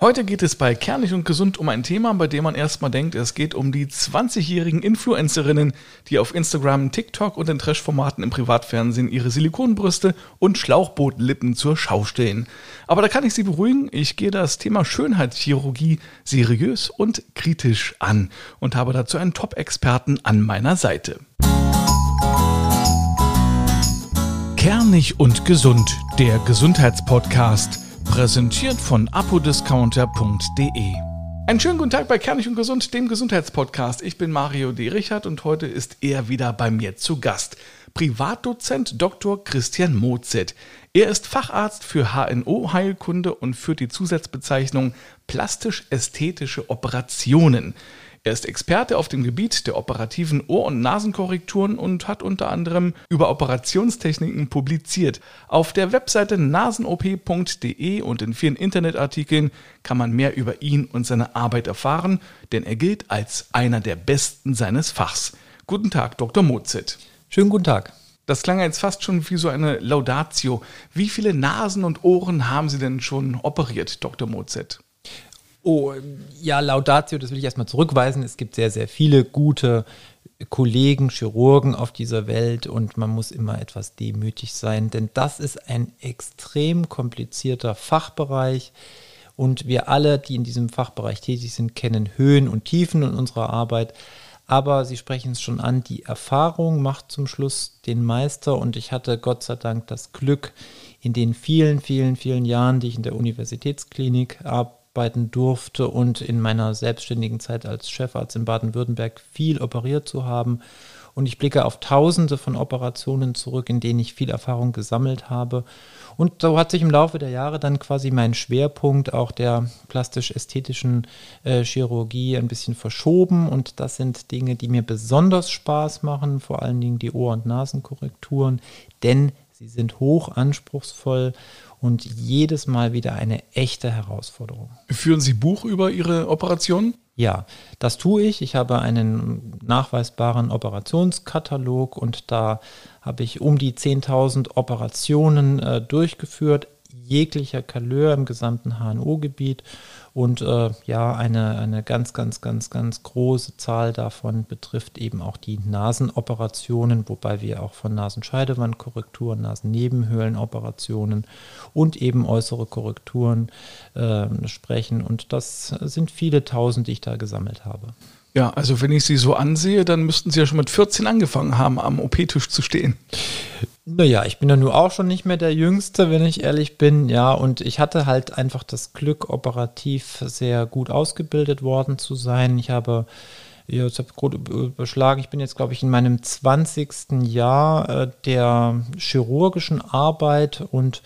Heute geht es bei Kernig und Gesund um ein Thema, bei dem man erstmal denkt, es geht um die 20-jährigen Influencerinnen, die auf Instagram, TikTok und den Trash-Formaten im Privatfernsehen ihre Silikonbrüste und Schlauchbootlippen zur Schau stellen. Aber da kann ich Sie beruhigen, ich gehe das Thema Schönheitschirurgie seriös und kritisch an und habe dazu einen Top-Experten an meiner Seite. Kernig und Gesund, der Gesundheitspodcast Präsentiert von apodiscounter.de. Einen schönen guten Tag bei Kernig und Gesund, dem Gesundheitspodcast. Ich bin Mario D. Richard und heute ist er wieder bei mir zu Gast. Privatdozent Dr. Christian Mozet. Er ist Facharzt für HNO-Heilkunde und führt die Zusatzbezeichnung plastisch-ästhetische Operationen. Er ist Experte auf dem Gebiet der operativen Ohr- und Nasenkorrekturen und hat unter anderem über Operationstechniken publiziert. Auf der Webseite nasenop.de und in vielen Internetartikeln kann man mehr über ihn und seine Arbeit erfahren, denn er gilt als einer der Besten seines Fachs. Guten Tag, Dr. Mozit. Schönen guten Tag. Das klang jetzt fast schon wie so eine Laudatio. Wie viele Nasen und Ohren haben Sie denn schon operiert, Dr. Mozet? Oh, ja, Laudatio, das will ich erstmal zurückweisen. Es gibt sehr, sehr viele gute Kollegen, Chirurgen auf dieser Welt und man muss immer etwas demütig sein, denn das ist ein extrem komplizierter Fachbereich und wir alle, die in diesem Fachbereich tätig sind, kennen Höhen und Tiefen in unserer Arbeit. Aber Sie sprechen es schon an, die Erfahrung macht zum Schluss den Meister und ich hatte Gott sei Dank das Glück, in den vielen, vielen, vielen Jahren, die ich in der Universitätsklinik arbeite, arbeiten durfte und in meiner selbstständigen Zeit als Chefarzt in Baden-Württemberg viel operiert zu haben. Und ich blicke auf tausende von Operationen zurück, in denen ich viel Erfahrung gesammelt habe. Und so hat sich im Laufe der Jahre dann quasi mein Schwerpunkt auch der plastisch-ästhetischen äh, Chirurgie ein bisschen verschoben. Und das sind Dinge, die mir besonders Spaß machen, vor allen Dingen die Ohr- und Nasenkorrekturen, denn sie sind hoch anspruchsvoll und jedes Mal wieder eine echte Herausforderung. Führen Sie Buch über Ihre Operationen? Ja, das tue ich. Ich habe einen nachweisbaren Operationskatalog und da habe ich um die 10.000 Operationen äh, durchgeführt, jeglicher Couleur im gesamten HNO-Gebiet und äh, ja, eine, eine ganz, ganz, ganz, ganz große Zahl davon betrifft eben auch die Nasenoperationen, wobei wir auch von Nasenscheidewandkorrekturen, Nasennebenhöhlenoperationen und eben äußere Korrekturen äh, sprechen. Und das sind viele tausend, die ich da gesammelt habe. Ja, also wenn ich Sie so ansehe, dann müssten Sie ja schon mit 14 angefangen haben, am OP-Tisch zu stehen. Naja, ich bin ja nur auch schon nicht mehr der Jüngste, wenn ich ehrlich bin. Ja, und ich hatte halt einfach das Glück, operativ sehr gut ausgebildet worden zu sein. Ich habe, ja, ich habe gut überschlagen, ich bin jetzt, glaube ich, in meinem 20. Jahr äh, der chirurgischen Arbeit und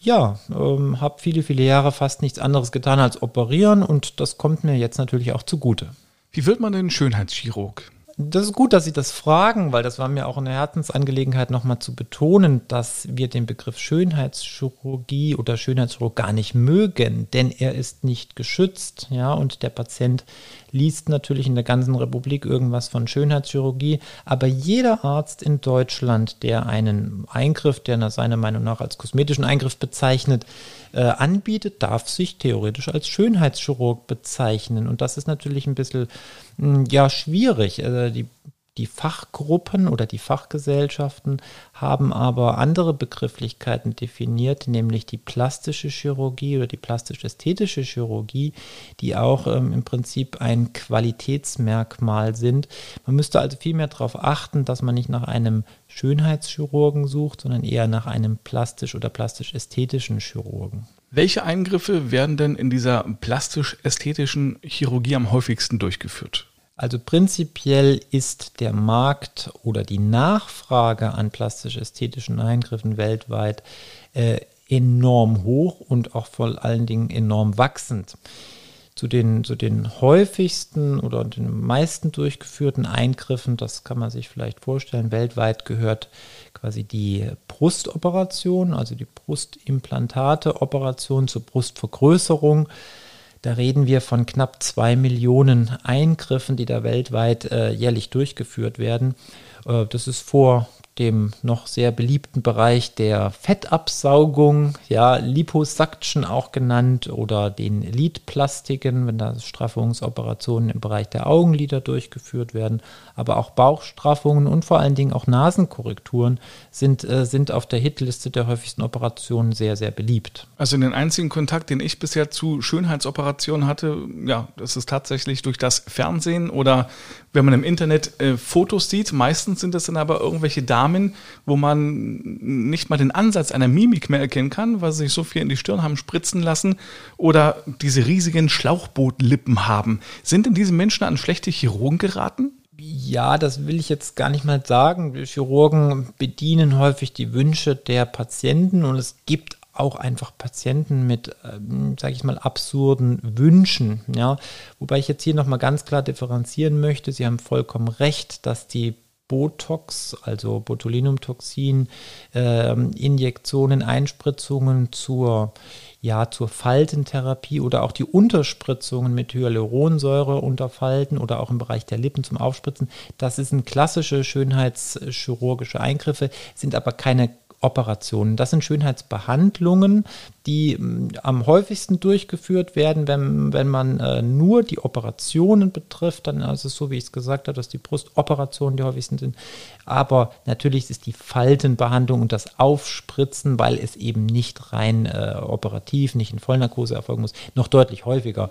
ja, ähm, habe viele, viele Jahre fast nichts anderes getan als operieren und das kommt mir jetzt natürlich auch zugute. Wie wird man denn Schönheitschirurg? Das ist gut, dass Sie das fragen, weil das war mir auch eine Herzensangelegenheit, nochmal zu betonen, dass wir den Begriff Schönheitschirurgie oder Schönheitschirurg gar nicht mögen, denn er ist nicht geschützt, ja, und der Patient liest natürlich in der ganzen Republik irgendwas von Schönheitschirurgie, aber jeder Arzt in Deutschland, der einen Eingriff, der seiner Meinung nach als kosmetischen Eingriff bezeichnet, äh, anbietet, darf sich theoretisch als Schönheitschirurg bezeichnen. Und das ist natürlich ein bisschen hm, ja schwierig. Also die die Fachgruppen oder die Fachgesellschaften haben aber andere Begrifflichkeiten definiert, nämlich die plastische Chirurgie oder die plastisch-ästhetische Chirurgie, die auch ähm, im Prinzip ein Qualitätsmerkmal sind. Man müsste also viel mehr darauf achten, dass man nicht nach einem Schönheitschirurgen sucht, sondern eher nach einem plastisch- oder plastisch-ästhetischen Chirurgen. Welche Eingriffe werden denn in dieser plastisch-ästhetischen Chirurgie am häufigsten durchgeführt? Also prinzipiell ist der Markt oder die Nachfrage an plastisch-ästhetischen Eingriffen weltweit äh, enorm hoch und auch vor allen Dingen enorm wachsend. Zu den, zu den häufigsten oder den meisten durchgeführten Eingriffen, das kann man sich vielleicht vorstellen, weltweit gehört quasi die Brustoperation, also die Brustimplantate-Operation zur Brustvergrößerung da reden wir von knapp zwei Millionen Eingriffen, die da weltweit äh, jährlich durchgeführt werden. Äh, das ist vor dem noch sehr beliebten Bereich der Fettabsaugung, ja, Liposuction auch genannt, oder den Lidplastiken, wenn da Straffungsoperationen im Bereich der Augenlider durchgeführt werden, aber auch Bauchstraffungen und vor allen Dingen auch Nasenkorrekturen sind, äh, sind auf der Hitliste der häufigsten Operationen sehr, sehr beliebt. Also den einzigen Kontakt, den ich bisher zu Schönheitsoperationen hatte, ja, das ist tatsächlich durch das Fernsehen oder wenn man im Internet äh, Fotos sieht. Meistens sind das dann aber irgendwelche Damen, wo man nicht mal den Ansatz einer Mimik mehr erkennen kann, weil sie sich so viel in die Stirn haben spritzen lassen oder diese riesigen Schlauchbootlippen haben. Sind denn diese Menschen an schlechte Chirurgen geraten? Ja, das will ich jetzt gar nicht mal sagen. Chirurgen bedienen häufig die Wünsche der Patienten und es gibt auch einfach Patienten mit, ähm, sage ich mal, absurden Wünschen. Ja, wobei ich jetzt hier nochmal ganz klar differenzieren möchte. Sie haben vollkommen recht, dass die Botox, also Botulinumtoxin, äh, Injektionen, Einspritzungen zur ja, zur Faltentherapie oder auch die Unterspritzungen mit Hyaluronsäure unter Falten oder auch im Bereich der Lippen zum Aufspritzen. Das sind klassische schönheitschirurgische Eingriffe, sind aber keine Operationen. Das sind Schönheitsbehandlungen, die mm, am häufigsten durchgeführt werden, wenn, wenn man äh, nur die Operationen betrifft, dann ist es so, wie ich es gesagt habe, dass die Brustoperationen die häufigsten sind. Aber natürlich ist die Faltenbehandlung und das Aufspritzen, weil es eben nicht rein äh, operativ, nicht in Vollnarkose erfolgen muss, noch deutlich häufiger.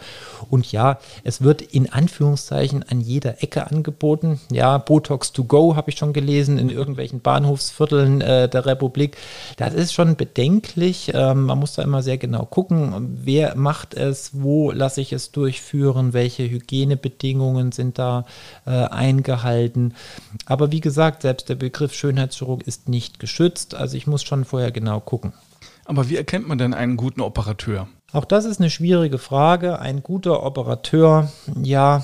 Und ja, es wird in Anführungszeichen an jeder Ecke angeboten. Ja, Botox to go habe ich schon gelesen in irgendwelchen Bahnhofsvierteln äh, der Republik. Das ist schon bedenklich. Ähm, man muss da immer sehr genau gucken, wer macht es, wo lasse ich es durchführen, welche Hygienebedingungen sind da äh, eingehalten. Aber wie gesagt, selbst der Begriff Schönheitschirurg ist nicht geschützt, also ich muss schon vorher genau gucken. Aber wie erkennt man denn einen guten Operateur? Auch das ist eine schwierige Frage. Ein guter Operateur, ja,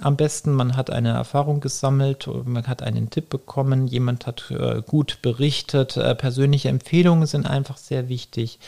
am besten, man hat eine Erfahrung gesammelt, man hat einen Tipp bekommen, jemand hat äh, gut berichtet, äh, persönliche Empfehlungen sind einfach sehr wichtig.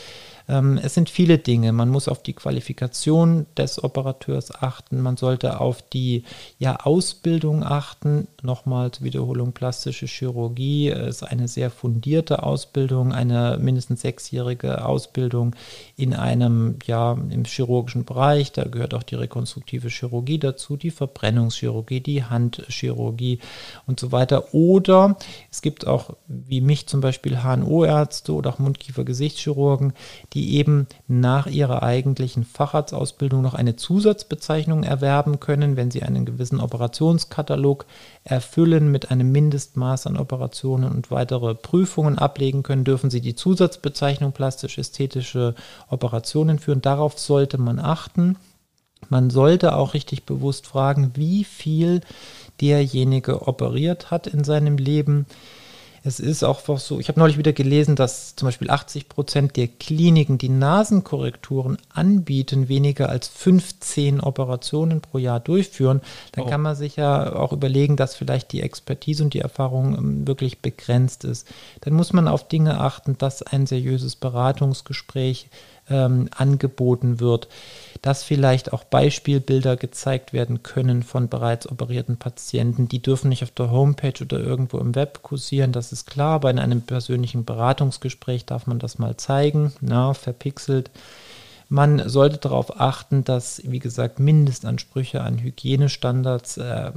Ähm, es sind viele Dinge. Man muss auf die Qualifikation des Operateurs achten. Man sollte auf die ja, Ausbildung achten. Nochmal zur Wiederholung, plastische Chirurgie ist eine sehr fundierte Ausbildung, eine mindestens sechsjährige Ausbildung in einem, ja, im chirurgischen Bereich. Da gehört auch die rekonstruktive Chirurgie dazu, die Verbrennungschirurgie, die Handchirurgie und so weiter. Oder es gibt auch, wie mich zum Beispiel, HNO-Ärzte oder auch Mundkiefer-Gesichtschirurgen, die eben nach ihrer eigentlichen Facharztausbildung noch eine Zusatzbezeichnung erwerben können, wenn sie einen gewissen Operationskatalog erfüllen mit einem Mindestmaß an Operationen und weitere Prüfungen ablegen können, dürfen sie die Zusatzbezeichnung plastisch-ästhetische Operationen führen. Darauf sollte man achten. Man sollte auch richtig bewusst fragen, wie viel derjenige operiert hat in seinem Leben es ist auch so, ich habe neulich wieder gelesen, dass zum Beispiel 80 Prozent der Kliniken, die Nasenkorrekturen anbieten, weniger als 15 Operationen pro Jahr durchführen. Dann oh. kann man sich ja auch überlegen, dass vielleicht die Expertise und die Erfahrung ähm, wirklich begrenzt ist. Dann muss man auf Dinge achten, dass ein seriöses Beratungsgespräch ähm, angeboten wird, dass vielleicht auch Beispielbilder gezeigt werden können von bereits operierten Patienten. Die dürfen nicht auf der Homepage oder irgendwo im Web kursieren, das ist klar, aber in einem persönlichen Beratungsgespräch darf man das mal zeigen, na, verpixelt. Man sollte darauf achten, dass, wie gesagt, Mindestansprüche an Hygienestandards äh,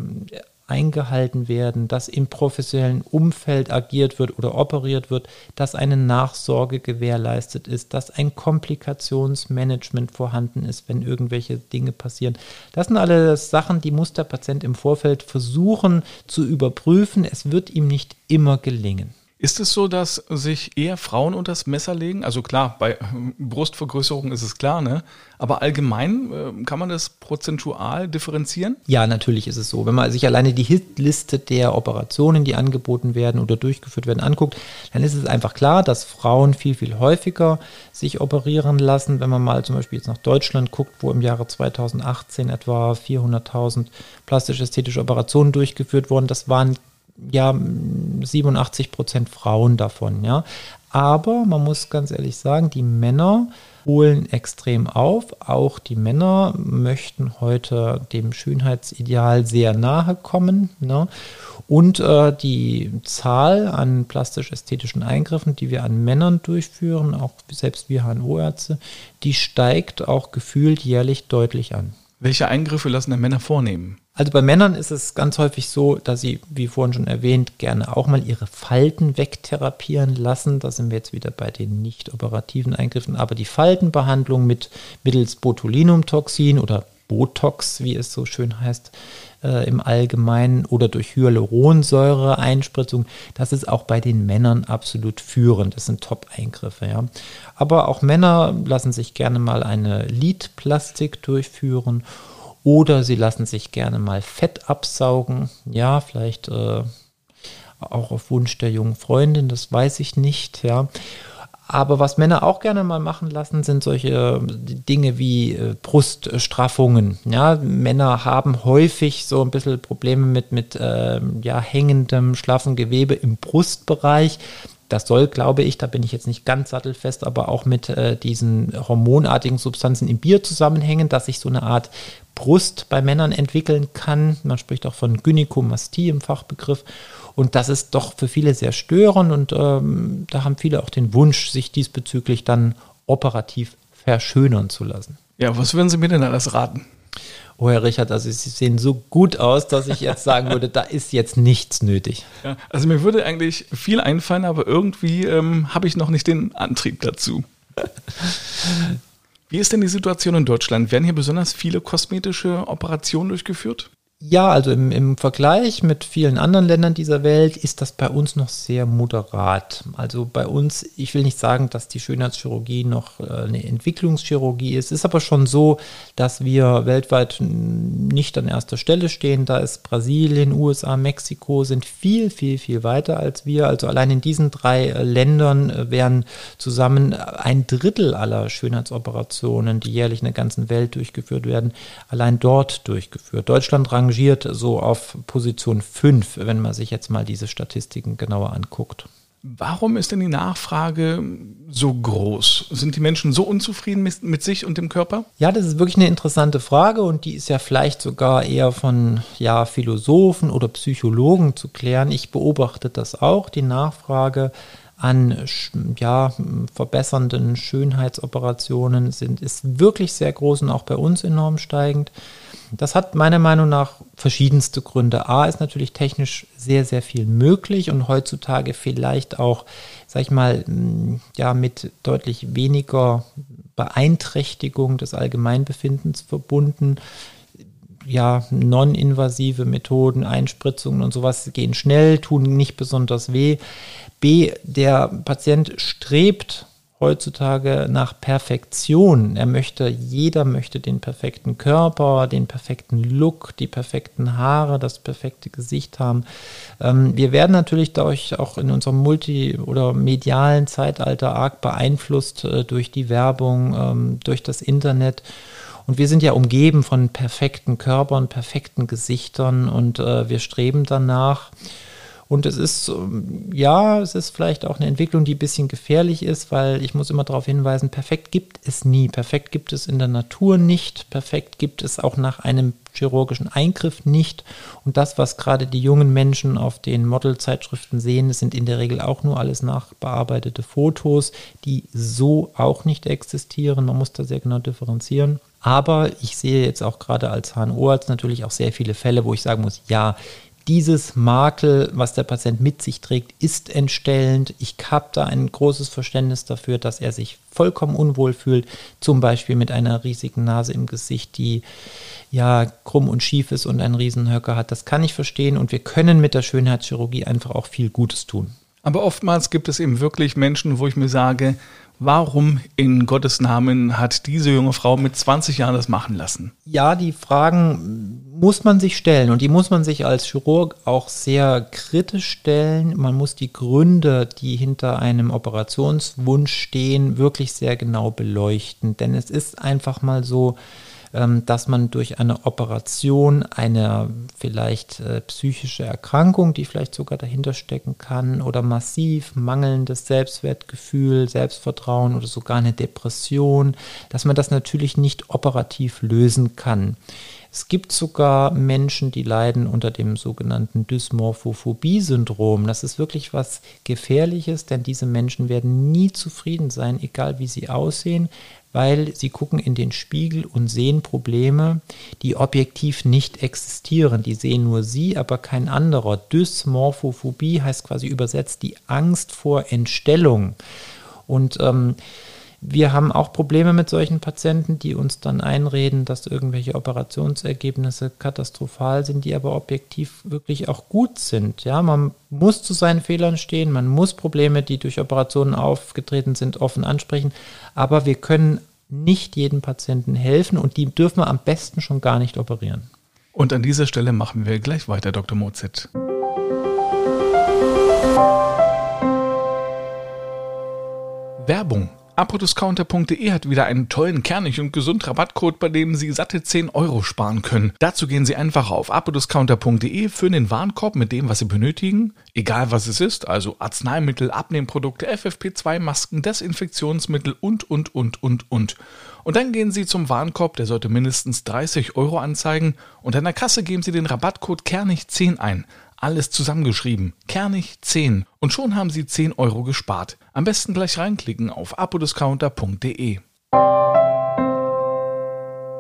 eingehalten werden, dass im professionellen Umfeld agiert wird oder operiert wird, dass eine Nachsorge gewährleistet ist, dass ein Komplikationsmanagement vorhanden ist, wenn irgendwelche Dinge passieren. Das sind alles Sachen, die muss der Patient im Vorfeld versuchen zu überprüfen. Es wird ihm nicht immer gelingen. Ist es so, dass sich eher Frauen unter das Messer legen? Also klar, bei Brustvergrößerung ist es klar, ne? Aber allgemein äh, kann man das prozentual differenzieren? Ja, natürlich ist es so. Wenn man sich alleine die Hitliste der Operationen, die angeboten werden oder durchgeführt werden, anguckt, dann ist es einfach klar, dass Frauen viel, viel häufiger sich operieren lassen. Wenn man mal zum Beispiel jetzt nach Deutschland guckt, wo im Jahre 2018 etwa 400.000 plastisch-ästhetische Operationen durchgeführt wurden, das waren ja 87 Prozent Frauen davon, ja. Aber man muss ganz ehrlich sagen, die Männer holen extrem auf. Auch die Männer möchten heute dem Schönheitsideal sehr nahe kommen. Ne? Und äh, die Zahl an plastisch-ästhetischen Eingriffen, die wir an Männern durchführen, auch selbst wir HNO-Ärzte, die steigt auch gefühlt jährlich deutlich an. Welche Eingriffe lassen denn Männer vornehmen? Also bei Männern ist es ganz häufig so, dass sie, wie vorhin schon erwähnt, gerne auch mal ihre Falten wegtherapieren lassen. Da sind wir jetzt wieder bei den nicht operativen Eingriffen. Aber die Faltenbehandlung mit mittels Botulinumtoxin oder Botox, wie es so schön heißt, äh, im Allgemeinen oder durch Hyaluronsäure-Einspritzung, das ist auch bei den Männern absolut führend. Das sind Top-Eingriffe. Ja. Aber auch Männer lassen sich gerne mal eine Lidplastik durchführen oder sie lassen sich gerne mal Fett absaugen. Ja, vielleicht äh, auch auf Wunsch der jungen Freundin, das weiß ich nicht. Ja. Aber was Männer auch gerne mal machen lassen, sind solche Dinge wie äh, Bruststraffungen. Ja, Männer haben häufig so ein bisschen Probleme mit, mit äh, ja, hängendem, schlaffen Gewebe im Brustbereich. Das soll, glaube ich, da bin ich jetzt nicht ganz sattelfest, aber auch mit äh, diesen hormonartigen Substanzen im Bier zusammenhängen, dass sich so eine Art Brust bei Männern entwickeln kann. Man spricht auch von Gynäkomastie im Fachbegriff. Und das ist doch für viele sehr störend und ähm, da haben viele auch den Wunsch, sich diesbezüglich dann operativ verschönern zu lassen. Ja, was würden Sie mir denn alles raten? Oh, Herr Richard, also Sie sehen so gut aus, dass ich jetzt sagen würde, da ist jetzt nichts nötig. Ja, also mir würde eigentlich viel einfallen, aber irgendwie ähm, habe ich noch nicht den Antrieb dazu. Wie ist denn die Situation in Deutschland? Werden hier besonders viele kosmetische Operationen durchgeführt? Ja, also im, im Vergleich mit vielen anderen Ländern dieser Welt ist das bei uns noch sehr moderat. Also bei uns, ich will nicht sagen, dass die Schönheitschirurgie noch äh, eine Entwicklungschirurgie ist. Es ist aber schon so, dass wir weltweit nicht an erster Stelle stehen. Da ist Brasilien, USA, Mexiko sind viel, viel, viel weiter als wir. Also allein in diesen drei äh, Ländern äh, werden zusammen ein Drittel aller Schönheitsoperationen, die jährlich in der ganzen Welt durchgeführt werden, allein dort durchgeführt. Deutschland rangiert rangiert so auf Position 5, wenn man sich jetzt mal diese Statistiken genauer anguckt. Warum ist denn die Nachfrage so groß? Sind die Menschen so unzufrieden mit, mit, sich und dem Körper? Ja, das ist wirklich eine interessante Frage und die ist ja vielleicht sogar eher von ja, Philosophen oder Psychologen zu klären. Ich beobachte das auch, die Nachfrage an ja, verbessernden Schönheitsoperationen sind, ist wirklich sehr groß und auch bei uns enorm steigend. Das hat meiner Meinung nach verschiedenste Gründe. A ist natürlich technisch sehr, sehr viel möglich und heutzutage vielleicht auch, sag ich mal, ja, mit deutlich weniger Beeinträchtigung des Allgemeinbefindens verbunden ja, non-invasive Methoden, Einspritzungen und sowas gehen schnell, tun nicht besonders weh. B, der Patient strebt heutzutage nach Perfektion. Er möchte, jeder möchte den perfekten Körper, den perfekten Look, die perfekten Haare, das perfekte Gesicht haben. Ähm, wir werden natürlich dadurch auch in unserem multi- oder medialen Zeitalter arg beeinflusst äh, durch die Werbung, ähm, durch das Internet. Und wir sind ja umgeben von perfekten Körpern, perfekten Gesichtern und äh, wir streben danach. Und es ist, ähm, ja, es ist vielleicht auch eine Entwicklung, die ein bisschen gefährlich ist, weil ich muss immer darauf hinweisen, perfekt gibt es nie. Perfekt gibt es in der Natur nicht. Perfekt gibt es auch nach einem chirurgischen Eingriff nicht. Und das, was gerade die jungen Menschen auf den Modelzeitschriften sehen, sind in der Regel auch nur alles nachbearbeitete Fotos, die so auch nicht existieren. Man muss da sehr genau differenzieren. Aber ich sehe jetzt auch gerade als HNO-Arzt natürlich auch sehr viele Fälle, wo ich sagen muss, ja, dieses Makel, was der Patient mit sich trägt, ist entstellend. Ich habe da ein großes Verständnis dafür, dass er sich vollkommen unwohl fühlt, zum Beispiel mit einer riesigen Nase im Gesicht, die ja krumm und schief ist und einen Riesenhöcker hat. Das kann ich verstehen und wir können mit der Schönheitschirurgie einfach auch viel Gutes tun. Aber oftmals gibt es eben wirklich Menschen, wo ich mir sage, Warum in Gottes Namen hat diese junge Frau mit 20 Jahren das machen lassen? Ja, die Fragen muss man sich stellen und die muss man sich als Chirurg auch sehr kritisch stellen. Man muss die Gründe, die hinter einem Operationswunsch stehen, wirklich sehr genau beleuchten. Denn es ist einfach mal so, dass man durch eine Operation eine vielleicht äh, psychische Erkrankung, die vielleicht sogar dahinter stecken kann, oder massiv mangelndes Selbstwertgefühl, Selbstvertrauen oder sogar eine Depression, dass man das natürlich nicht operativ lösen kann. Es gibt sogar Menschen, die leiden unter dem sogenannten Dysmorphophobie-Syndrom. Das ist wirklich was Gefährliches, denn diese Menschen werden nie zufrieden sein, egal wie sie aussehen, weil sie gucken in den Spiegel und sehen Probleme, die objektiv nicht existieren. Die sehen nur sie, aber kein anderer. Dysmorphophobie heißt quasi übersetzt die Angst vor Entstellung. Und ähm, wir haben auch Probleme mit solchen Patienten, die uns dann einreden, dass irgendwelche Operationsergebnisse katastrophal sind, die aber objektiv wirklich auch gut sind. Ja, man muss zu seinen Fehlern stehen, man muss Probleme, die durch Operationen aufgetreten sind, offen ansprechen, aber wir können nicht jedem Patienten helfen und die dürfen wir am besten schon gar nicht operieren. Und an dieser Stelle machen wir gleich weiter, Dr. Mozit. Werbung Apodiscounter.de hat wieder einen tollen, kernig und gesund Rabattcode, bei dem Sie satte 10 Euro sparen können. Dazu gehen Sie einfach auf apodiscounter.de, für den Warenkorb mit dem, was Sie benötigen, egal was es ist, also Arzneimittel, Abnehmprodukte, FFP2-Masken, Desinfektionsmittel und, und, und, und, und. Und dann gehen Sie zum Warenkorb, der sollte mindestens 30 Euro anzeigen und an der Kasse geben Sie den Rabattcode Kernig10 ein alles zusammengeschrieben. Kernig 10. Und schon haben Sie 10 Euro gespart. Am besten gleich reinklicken auf apodiscounter.de.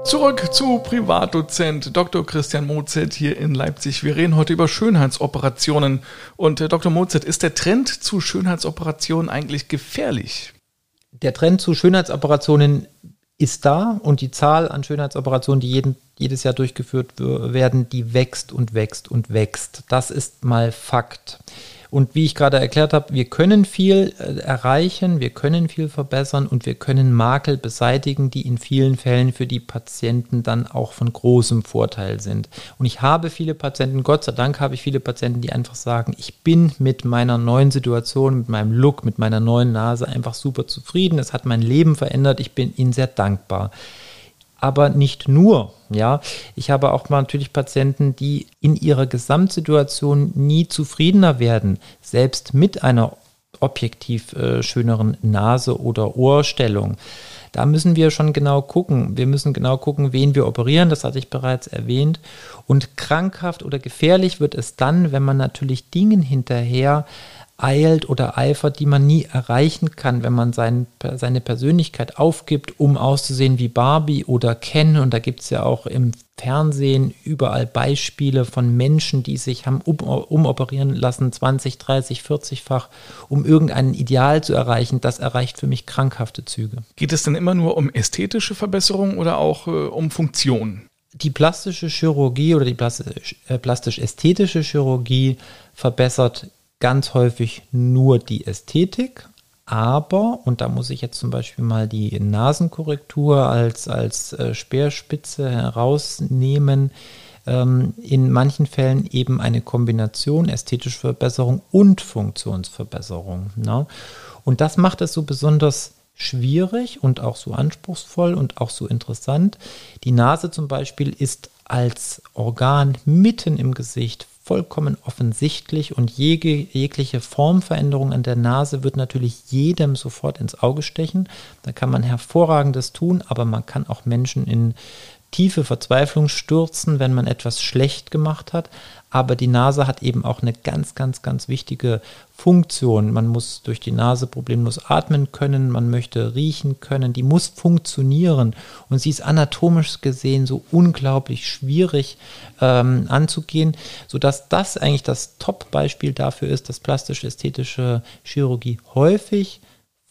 Zurück zu Privatdozent Dr. Christian Mozet hier in Leipzig. Wir reden heute über Schönheitsoperationen. Und äh, Dr. Mozet, ist der Trend zu Schönheitsoperationen eigentlich gefährlich? Der Trend zu Schönheitsoperationen ist da und die Zahl an Schönheitsoperationen, die jeden, jedes Jahr durchgeführt werden, die wächst und wächst und wächst. Das ist mal Fakt. Und wie ich gerade erklärt habe, wir können viel äh, erreichen, wir können viel verbessern und wir können Makel beseitigen, die in vielen Fällen für die Patienten dann auch von großem Vorteil sind. Und ich habe viele Patienten, Gott sei Dank habe ich viele Patienten, die einfach sagen, ich bin mit meiner neuen Situation, mit meinem Look, mit meiner neuen Nase einfach super zufrieden. Es hat mein Leben verändert. Ich bin ihnen sehr dankbar aber nicht nur. Ja, ich habe auch mal natürlich Patienten, die in ihrer Gesamtsituation nie zufriedener werden, selbst mit einer objektiv äh, schöneren Nase oder Ohrstellung. Da müssen wir schon genau gucken. Wir müssen genau gucken, wen wir operieren, das hatte ich bereits erwähnt. Und krankhaft oder gefährlich wird es dann, wenn man natürlich Dingen hinterher eilt oder eifert, die man nie erreichen kann, wenn man sein, seine Persönlichkeit aufgibt, um auszusehen wie Barbie oder Ken. Und da gibt es ja auch im Fernsehen überall Beispiele von Menschen, die sich haben um, umoperieren lassen, 20, 30, 40-fach, um irgendein Ideal zu erreichen. Das erreicht für mich krankhafte Züge. Geht es denn immer nur um ästhetische Verbesserungen oder auch äh, um Funktion? Die plastische Chirurgie oder die äh, plastisch-ästhetische Chirurgie verbessert ganz häufig nur die Ästhetik, aber, und da muss ich jetzt zum Beispiel mal die Nasenkorrektur als, als äh, Speerspitze herausnehmen, ähm, in manchen Fällen eben eine Kombination ästhetische Verbesserung und Funktionsverbesserung. Ne? Und das macht es so besonders schwierig und auch so anspruchsvoll und auch so interessant. Die Nase zum Beispiel ist als Organ mitten im Gesicht vollkommen offensichtlich und jeg jegliche Formveränderung an der Nase wird natürlich jedem sofort ins Auge stechen. Da kann man hervorragendes tun, aber man kann auch Menschen in tiefe Verzweiflung stürzen, wenn man etwas schlecht gemacht hat. Aber die Nase hat eben auch eine ganz, ganz, ganz wichtige Funktion. Man muss durch die Nase problemlos atmen können, man möchte riechen können, die muss funktionieren. Und sie ist anatomisch gesehen so unglaublich schwierig ähm, anzugehen, sodass das eigentlich das Top-Beispiel dafür ist, dass plastisch-ästhetische Chirurgie häufig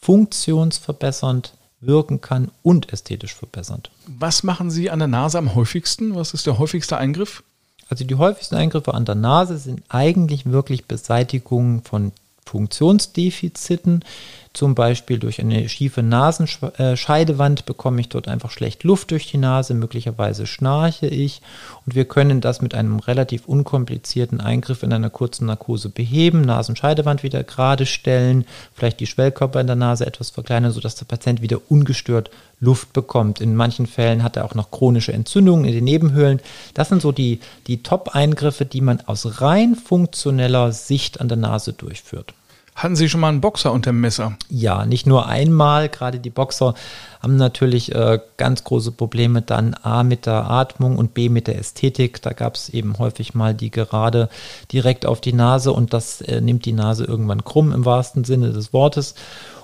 funktionsverbessernd wirken kann und ästhetisch verbessernd. Was machen Sie an der Nase am häufigsten? Was ist der häufigste Eingriff? Also die häufigsten Eingriffe an der Nase sind eigentlich wirklich Beseitigung von Funktionsdefiziten. Zum Beispiel durch eine schiefe Nasenscheidewand bekomme ich dort einfach schlecht Luft durch die Nase, möglicherweise schnarche ich. Und wir können das mit einem relativ unkomplizierten Eingriff in einer kurzen Narkose beheben, Nasenscheidewand wieder gerade stellen, vielleicht die Schwellkörper in der Nase etwas verkleinern, sodass der Patient wieder ungestört Luft bekommt. In manchen Fällen hat er auch noch chronische Entzündungen in den Nebenhöhlen. Das sind so die, die Top-Eingriffe, die man aus rein funktioneller Sicht an der Nase durchführt. Hatten Sie schon mal einen Boxer unter dem Messer? Ja, nicht nur einmal. Gerade die Boxer haben natürlich äh, ganz große Probleme dann A mit der Atmung und B mit der Ästhetik. Da gab es eben häufig mal die gerade direkt auf die Nase und das äh, nimmt die Nase irgendwann krumm im wahrsten Sinne des Wortes.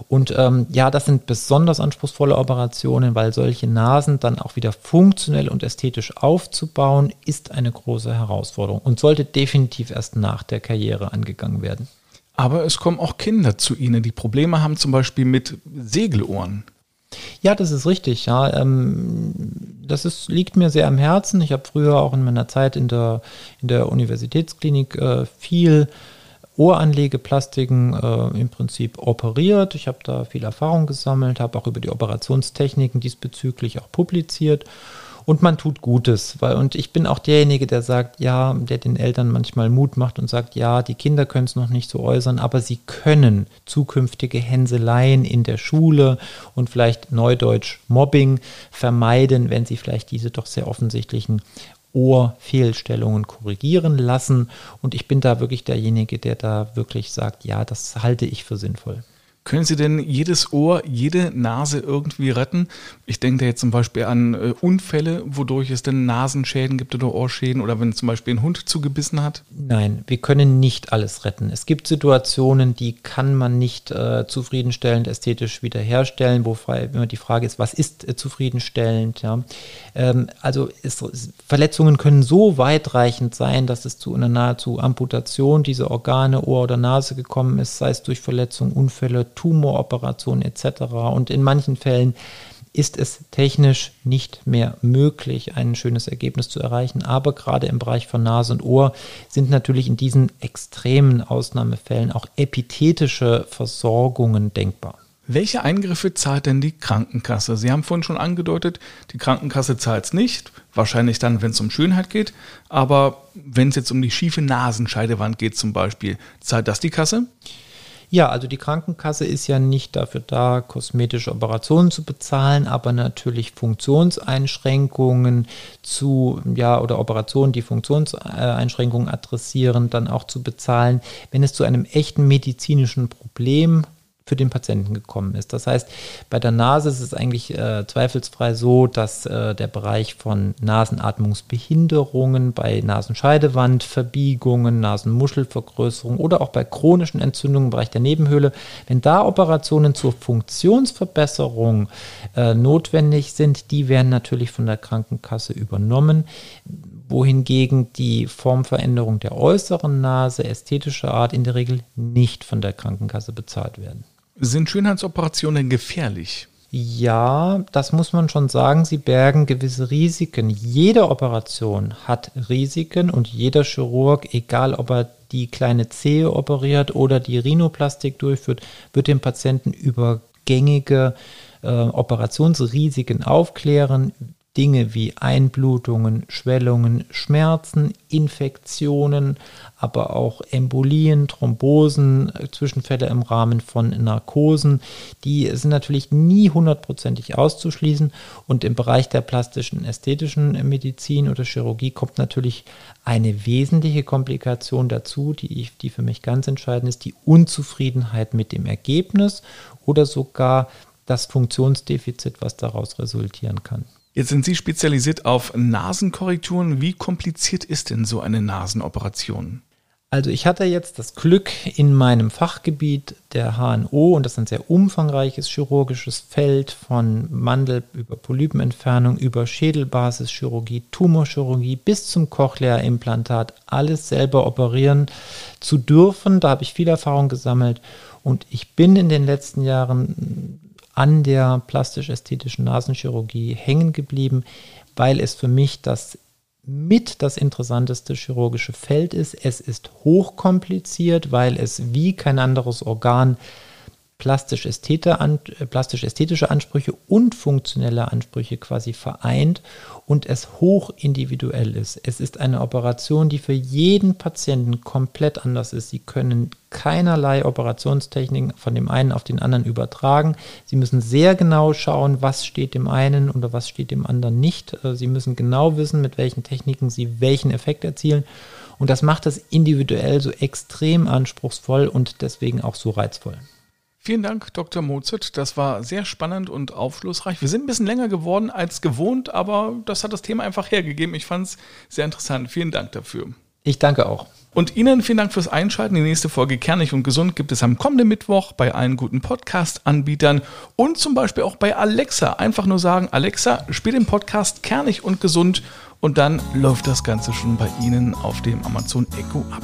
Und ähm, ja, das sind besonders anspruchsvolle Operationen, weil solche Nasen dann auch wieder funktionell und ästhetisch aufzubauen, ist eine große Herausforderung und sollte definitiv erst nach der Karriere angegangen werden. Aber es kommen auch Kinder zu Ihnen, die Probleme haben, zum Beispiel mit Segelohren. Ja, das ist richtig. Ja, ähm, das ist, liegt mir sehr am Herzen. Ich habe früher auch in meiner Zeit in der, in der Universitätsklinik äh, viel Ohranlegeplastiken äh, im Prinzip operiert. Ich habe da viel Erfahrung gesammelt, habe auch über die Operationstechniken diesbezüglich auch publiziert und man tut Gutes. Weil, und ich bin auch derjenige, der sagt, ja, der den Eltern manchmal Mut macht und sagt, ja, die Kinder können es noch nicht so äußern, aber sie können zukünftige Hänseleien in der Schule und vielleicht Neudeutsch Mobbing vermeiden, wenn sie vielleicht diese doch sehr offensichtlichen Ohrfehlstellungen korrigieren lassen. Und ich bin da wirklich derjenige, der da wirklich sagt, ja, das halte ich für sinnvoll. Können Sie denn jedes Ohr, jede Nase irgendwie retten? Ich denke da jetzt zum Beispiel an äh, Unfälle, wodurch es denn Nasenschäden gibt oder Ohrschäden oder wenn zum Beispiel ein Hund zugebissen hat? Nein, wir können nicht alles retten. Es gibt Situationen, die kann man nicht äh, zufriedenstellend ästhetisch wiederherstellen, wo immer die Frage ist, was ist äh, zufriedenstellend? Ja? Ähm, also ist, Verletzungen können so weitreichend sein, dass es zu einer nahezu Amputation dieser Organe, Ohr oder Nase gekommen ist, sei es durch Verletzungen, Unfälle, Tumoroperationen etc. Und in manchen Fällen ist es technisch nicht mehr möglich, ein schönes Ergebnis zu erreichen. Aber gerade im Bereich von Nase und Ohr sind natürlich in diesen extremen Ausnahmefällen auch epithetische Versorgungen denkbar. Welche Eingriffe zahlt denn die Krankenkasse? Sie haben vorhin schon angedeutet, die Krankenkasse zahlt es nicht. Wahrscheinlich dann, wenn es um Schönheit geht. Aber wenn es jetzt um die schiefe Nasenscheidewand geht zum Beispiel, zahlt das die Kasse? Ja, also die Krankenkasse ist ja nicht dafür da, kosmetische Operationen zu bezahlen, aber natürlich Funktionseinschränkungen zu, ja, oder Operationen, die Funktionseinschränkungen adressieren, dann auch zu bezahlen, wenn es zu einem echten medizinischen Problem für den Patienten gekommen ist. Das heißt, bei der Nase ist es eigentlich äh, zweifelsfrei so, dass äh, der Bereich von Nasenatmungsbehinderungen, bei Nasenscheidewandverbiegungen, Nasenmuschelvergrößerung oder auch bei chronischen Entzündungen im Bereich der Nebenhöhle, wenn da Operationen zur Funktionsverbesserung äh, notwendig sind, die werden natürlich von der Krankenkasse übernommen wohingegen die Formveränderung der äußeren Nase ästhetischer Art in der Regel nicht von der Krankenkasse bezahlt werden. Sind Schönheitsoperationen gefährlich? Ja, das muss man schon sagen. Sie bergen gewisse Risiken. Jede Operation hat Risiken und jeder Chirurg, egal ob er die kleine Zehe operiert oder die Rhinoplastik durchführt, wird dem Patienten über gängige äh, Operationsrisiken aufklären, Dinge wie Einblutungen, Schwellungen, Schmerzen, Infektionen, aber auch Embolien, Thrombosen, äh, Zwischenfälle im Rahmen von Narkosen, die sind natürlich nie hundertprozentig auszuschließen. Und im Bereich der plastischen ästhetischen Medizin oder Chirurgie kommt natürlich eine wesentliche Komplikation dazu, die, ich, die für mich ganz entscheidend ist, die Unzufriedenheit mit dem Ergebnis oder sogar das Funktionsdefizit, was daraus resultieren kann. Jetzt sind Sie spezialisiert auf Nasenkorrekturen. Wie kompliziert ist denn so eine Nasenoperation? Also ich hatte jetzt das Glück in meinem Fachgebiet der HNO und das ist ein sehr umfangreiches chirurgisches Feld von Mandel über Polypenentfernung, über Schädelbasischirurgie, Tumorchirurgie bis zum Cochlea-Implantat alles selber operieren zu dürfen. Da habe ich viel Erfahrung gesammelt und ich bin in den letzten Jahren an der plastisch-ästhetischen Nasenchirurgie hängen geblieben, weil es für mich das mit das interessanteste chirurgische Feld ist. Es ist hochkompliziert, weil es wie kein anderes Organ plastisch-ästhetische plastisch Ansprüche und funktionelle Ansprüche quasi vereint und es hoch individuell ist. Es ist eine Operation, die für jeden Patienten komplett anders ist. Sie können keinerlei Operationstechniken von dem einen auf den anderen übertragen. Sie müssen sehr genau schauen, was steht dem einen oder was steht dem anderen nicht. Äh, sie müssen genau wissen, mit welchen Techniken Sie welchen Effekt erzielen. Und das macht es individuell so extrem anspruchsvoll und deswegen auch so reizvoll. Vielen Dank, Dr. Mozart. Das war sehr spannend und aufschlussreich. Wir sind ein bisschen länger geworden als gewohnt, aber das hat das Thema einfach hergegeben. Ich fand es sehr interessant. Vielen Dank dafür. Ich danke auch. Und Ihnen vielen Dank fürs Einschalten. Die nächste Folge Kernig und Gesund gibt es am kommenden Mittwoch bei allen guten Podcast-Anbietern und zum Beispiel auch bei Alexa. Einfach nur sagen, Alexa, spiel den Podcast Kernig und Gesund und dann läuft das Ganze schon bei Ihnen auf dem Amazon Echo ab.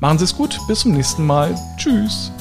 Machen Sie es gut, bis zum nächsten Mal. Tschüss.